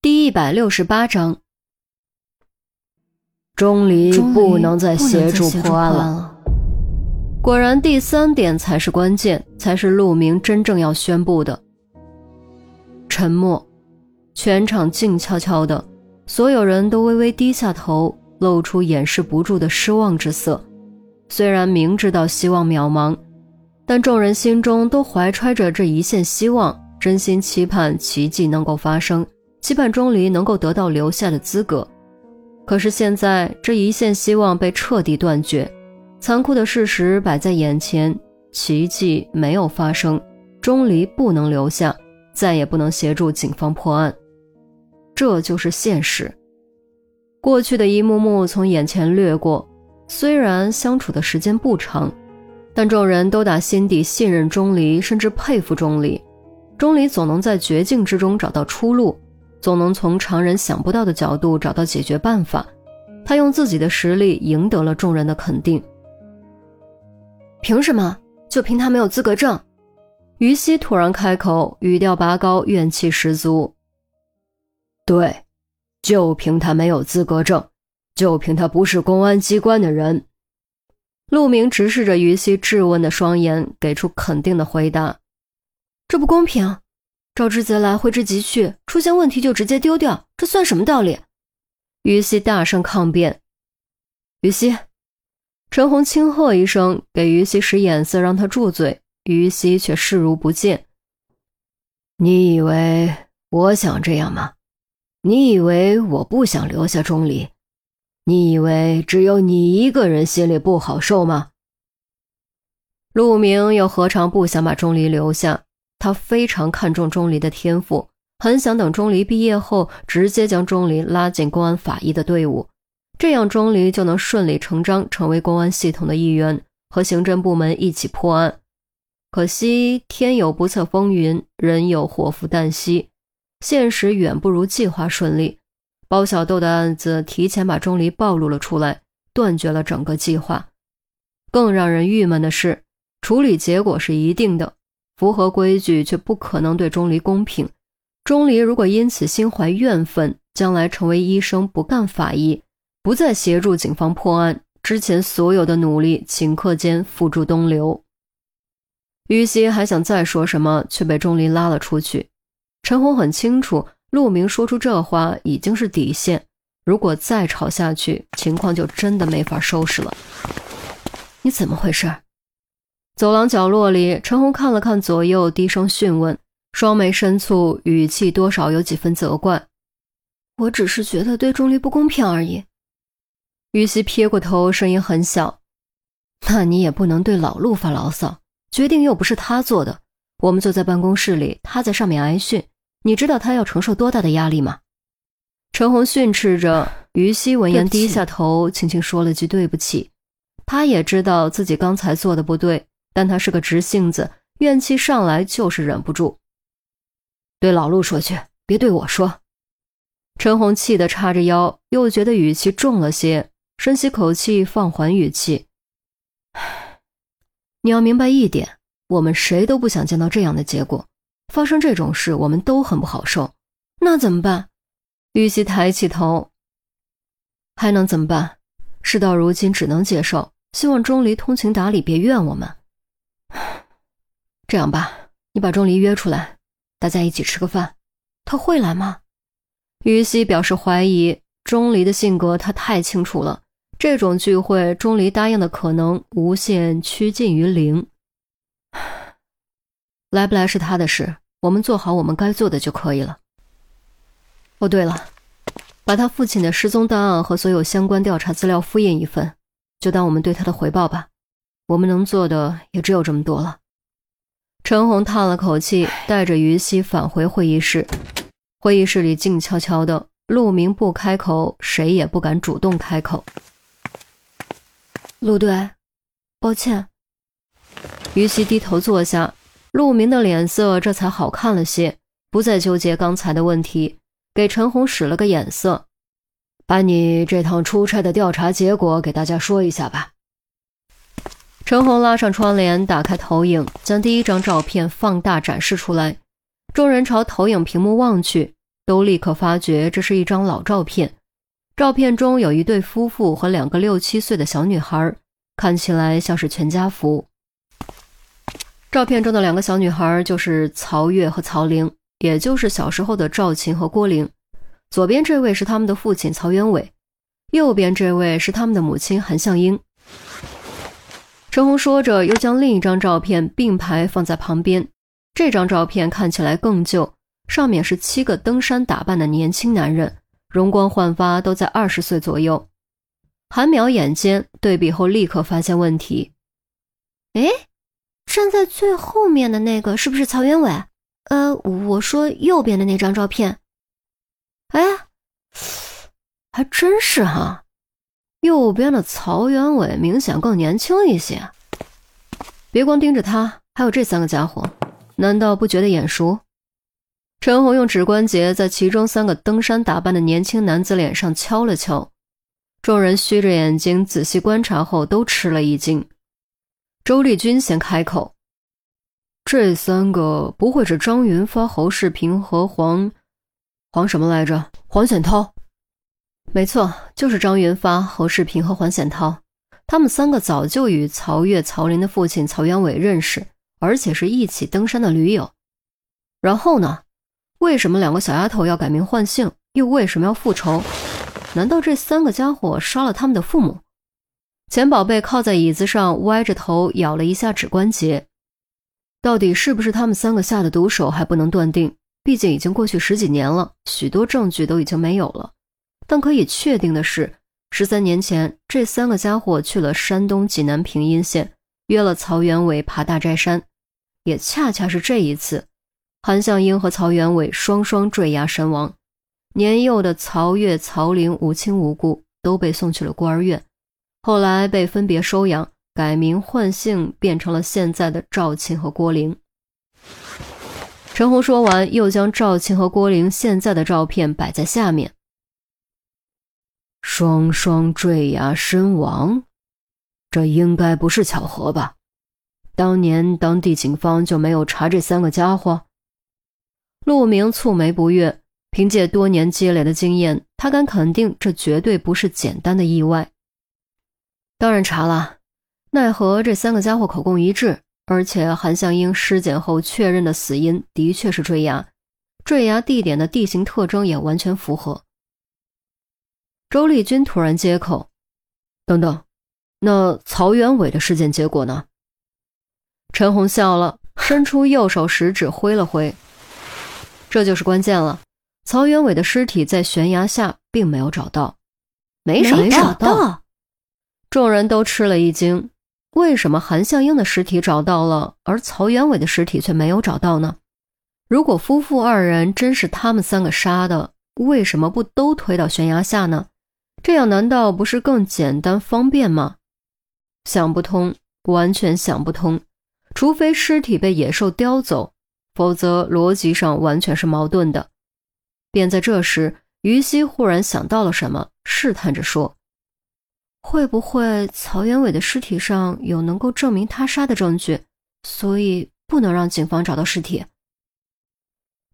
第一百六十八章，钟离不能再协助破案了。果然，第三点才是关键，才是陆明真正要宣布的。沉默，全场静悄悄的，所有人都微微低下头，露出掩饰不住的失望之色。虽然明知道希望渺茫，但众人心中都怀揣着这一线希望，真心期盼奇迹能够发生，期盼钟离能够得到留下的资格。可是现在，这一线希望被彻底断绝，残酷的事实摆在眼前，奇迹没有发生，钟离不能留下，再也不能协助警方破案，这就是现实。过去的一幕幕从眼前掠过。虽然相处的时间不长，但众人都打心底信任钟离，甚至佩服钟离。钟离总能在绝境之中找到出路，总能从常人想不到的角度找到解决办法。他用自己的实力赢得了众人的肯定。凭什么？就凭他没有资格证？于西突然开口，语调拔高，怨气十足。对，就凭他没有资格证。就凭他不是公安机关的人，陆明直视着于西质问的双眼，给出肯定的回答。这不公平，招之则来，挥之即去，出现问题就直接丢掉，这算什么道理？于西大声抗辩。于西，陈红轻喝一声，给于西使眼色，让他住嘴。于西却视如不见。你以为我想这样吗？你以为我不想留下钟离？你以为只有你一个人心里不好受吗？陆明又何尝不想把钟离留下？他非常看重钟离的天赋，很想等钟离毕业后，直接将钟离拉进公安法医的队伍，这样钟离就能顺理成章成为公安系统的一员，和刑侦部门一起破案。可惜天有不测风云，人有祸福旦夕，现实远不如计划顺利。包小豆的案子提前把钟离暴露了出来，断绝了整个计划。更让人郁闷的是，处理结果是一定的，符合规矩却不可能对钟离公平。钟离如果因此心怀怨愤，将来成为医生不干法医，不再协助警方破案，之前所有的努力顷刻间付诸东流。于西还想再说什么，却被钟离拉了出去。陈红很清楚。陆明说出这话已经是底线，如果再吵下去，情况就真的没法收拾了。你怎么回事？走廊角落里，陈红看了看左右，低声询问，双眉深蹙，语气多少有几分责怪。我只是觉得对钟离不公平而已。于西撇过头，声音很小：“那你也不能对老陆发牢骚，决定又不是他做的，我们坐在办公室里，他在上面挨训。”你知道他要承受多大的压力吗？陈红训斥着。于西闻言低下头，轻轻说了句对不起。他也知道自己刚才做的不对，但他是个直性子，怨气上来就是忍不住。对老陆说去，别对我说。陈红气得叉着腰，又觉得语气重了些，深吸口气，放缓语气：“你要明白一点，我们谁都不想见到这样的结果。”发生这种事，我们都很不好受。那怎么办？玉溪抬起头，还能怎么办？事到如今，只能接受。希望钟离通情达理，别怨我们。这样吧，你把钟离约出来，大家一起吃个饭。他会来吗？于西表示怀疑。钟离的性格，他太清楚了。这种聚会，钟离答应的可能无限趋近于零。来不来是他的事，我们做好我们该做的就可以了。哦，对了，把他父亲的失踪档案和所有相关调查资料复印一份，就当我们对他的回报吧。我们能做的也只有这么多了。陈红叹了口气，带着于西返回会议室。会议室里静悄悄的，陆明不开口，谁也不敢主动开口。陆队，抱歉。于西低头坐下。陆明的脸色这才好看了些，不再纠结刚才的问题，给陈红使了个眼色，把你这趟出差的调查结果给大家说一下吧。陈红拉上窗帘，打开投影，将第一张照片放大展示出来。众人朝投影屏幕望去，都立刻发觉这是一张老照片。照片中有一对夫妇和两个六七岁的小女孩，看起来像是全家福。照片中的两个小女孩就是曹月和曹玲，也就是小时候的赵琴和郭玲。左边这位是他们的父亲曹元伟，右边这位是他们的母亲韩向英。陈红说着，又将另一张照片并排放在旁边。这张照片看起来更旧，上面是七个登山打扮的年轻男人，容光焕发，都在二十岁左右。韩淼眼尖，对比后立刻发现问题。哎。站在最后面的那个是不是曹元伟？呃，我说右边的那张照片。哎，还真是哈，右边的曹元伟明显更年轻一些。别光盯着他，还有这三个家伙，难道不觉得眼熟？陈红用指关节在其中三个登山打扮的年轻男子脸上敲了敲，众人虚着眼睛仔细观察后都吃了一惊。周丽君先开口：“这三个不会是张云发、侯世平和黄黄什么来着？黄显涛？没错，就是张云发、侯世平和黄显涛。他们三个早就与曹越、曹林的父亲曹元伟认识，而且是一起登山的驴友。然后呢？为什么两个小丫头要改名换姓？又为什么要复仇？难道这三个家伙杀了他们的父母？”钱宝贝靠在椅子上，歪着头咬了一下指关节。到底是不是他们三个下的毒手还不能断定，毕竟已经过去十几年了，许多证据都已经没有了。但可以确定的是，十三年前这三个家伙去了山东济南平阴县，约了曹元伟爬大寨山。也恰恰是这一次，韩向英和曹元伟双双坠崖身亡，年幼的曹月、曹玲无亲无故，都被送去了孤儿院。后来被分别收养，改名换姓，变成了现在的赵琴和郭玲。陈红说完，又将赵琴和郭玲现在的照片摆在下面。双双坠崖身亡，这应该不是巧合吧？当年当地警方就没有查这三个家伙？陆明蹙眉不悦，凭借多年积累的经验，他敢肯定，这绝对不是简单的意外。当然查了，奈何这三个家伙口供一致，而且韩向英尸检后确认的死因的确是坠崖，坠崖地点的地形特征也完全符合。周丽君突然接口：“等等，那曹元伟的事件结果呢？”陈红笑了，伸出右手食指挥了挥：“这就是关键了，曹元伟的尸体在悬崖下并没有找到，没找到。”众人都吃了一惊，为什么韩向英的尸体找到了，而曹元伟的尸体却没有找到呢？如果夫妇二人真是他们三个杀的，为什么不都推到悬崖下呢？这样难道不是更简单方便吗？想不通，完全想不通。除非尸体被野兽叼走，否则逻辑上完全是矛盾的。便在这时，于西忽然想到了什么，试探着说。会不会曹元伟的尸体上有能够证明他杀的证据，所以不能让警方找到尸体？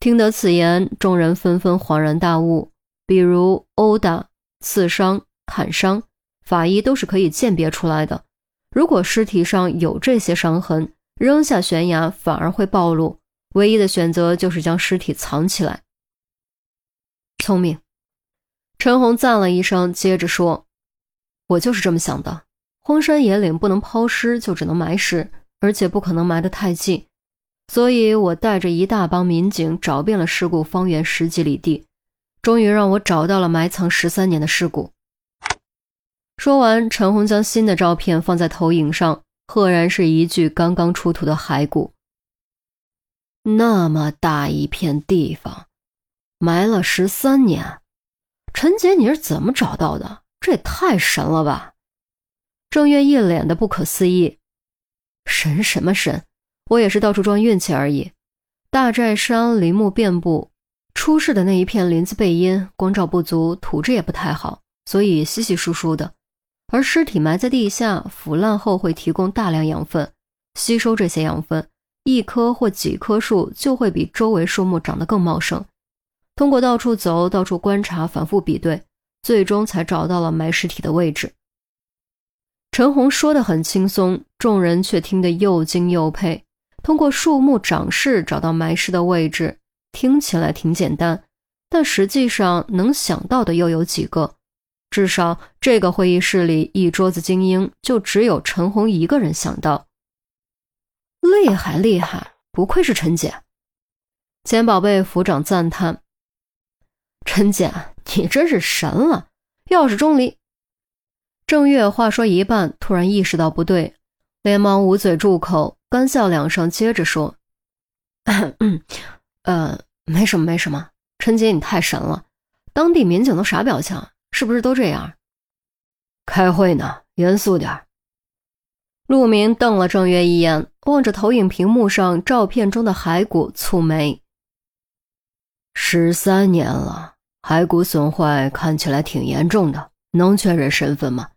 听得此言，众人纷纷恍然大悟。比如殴打、刺伤、砍伤，法医都是可以鉴别出来的。如果尸体上有这些伤痕，扔下悬崖反而会暴露。唯一的选择就是将尸体藏起来。聪明，陈红赞了一声，接着说。我就是这么想的，荒山野岭不能抛尸，就只能埋尸，而且不可能埋得太近，所以我带着一大帮民警找遍了尸故方圆十几里地，终于让我找到了埋藏十三年的尸骨。说完，陈红将新的照片放在投影上，赫然是一具刚刚出土的骸骨。那么大一片地方，埋了十三年，陈杰，你是怎么找到的？这也太神了吧！郑月一脸的不可思议。神什么神？我也是到处撞运气而已。大寨山林木遍布，出事的那一片林子背阴，光照不足，土质也不太好，所以稀稀疏疏的。而尸体埋在地下，腐烂后会提供大量养分，吸收这些养分，一棵或几棵树就会比周围树木长得更茂盛。通过到处走、到处观察、反复比对，最终才找到了埋尸体的位置。陈红说的很轻松，众人却听得又惊又佩。通过树木长势找到埋尸的位置，听起来挺简单，但实际上能想到的又有几个？至少这个会议室里一桌子精英，就只有陈红一个人想到。厉害厉害，不愧是陈姐！钱宝贝抚掌赞叹：“陈姐，你真是神了！要是钟离……”郑月话说一半，突然意识到不对，连忙捂嘴住口，干笑两声，接着说：“ 嗯，呃，没什么，没什么。陈姐，你太神了，当地民警都啥表情？”是不是都这样？开会呢，严肃点。陆明瞪了郑月一眼，望着投影屏幕上照片中的骸骨，蹙眉。十三年了，骸骨损坏看起来挺严重的，能确认身份吗？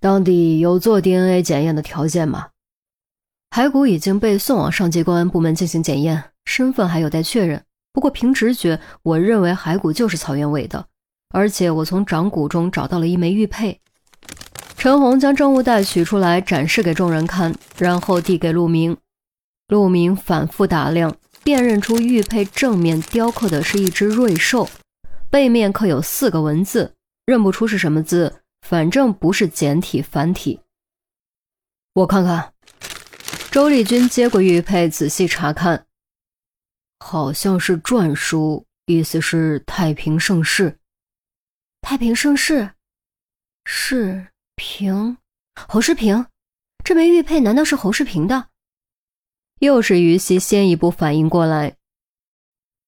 当地有做 DNA 检验的条件吗？骸骨已经被送往上级公安部门进行检验，身份还有待确认。不过凭直觉，我认为骸骨就是曹元伟的。而且我从掌骨中找到了一枚玉佩。陈红将证物袋取出来展示给众人看，然后递给陆明。陆明反复打量，辨认出玉佩正面雕刻的是一只瑞兽，背面刻有四个文字，认不出是什么字，反正不是简体繁体。我看看。周丽君接过玉佩，仔细查看，好像是篆书，意思是太平盛世。太平盛世，是平，侯世平，这枚玉佩难道是侯世平的？又是于西先一步反应过来，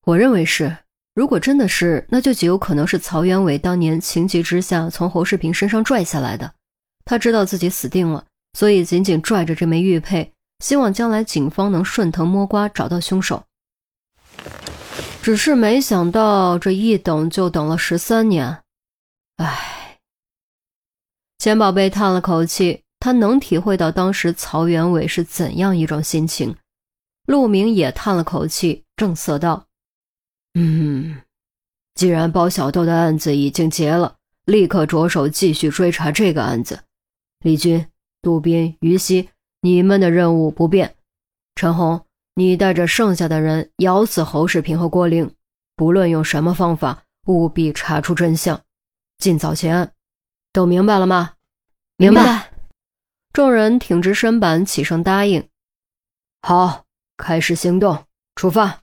我认为是。如果真的是，那就极有可能是曹元伟当年情急之下从侯世平身上拽下来的。他知道自己死定了，所以紧紧拽着这枚玉佩，希望将来警方能顺藤摸瓜找到凶手。只是没想到，这一等就等了十三年。唉，钱宝贝叹了口气，他能体会到当时曹元伟是怎样一种心情。陆明也叹了口气，正色道：“嗯，既然包小豆的案子已经结了，立刻着手继续追查这个案子。李军、杜斌、于西，你们的任务不变。陈红，你带着剩下的人咬死侯世平和郭玲，不论用什么方法，务必查出真相。”尽早结案，都明白了吗？明白。众人挺直身板，起身答应。好，开始行动，出发。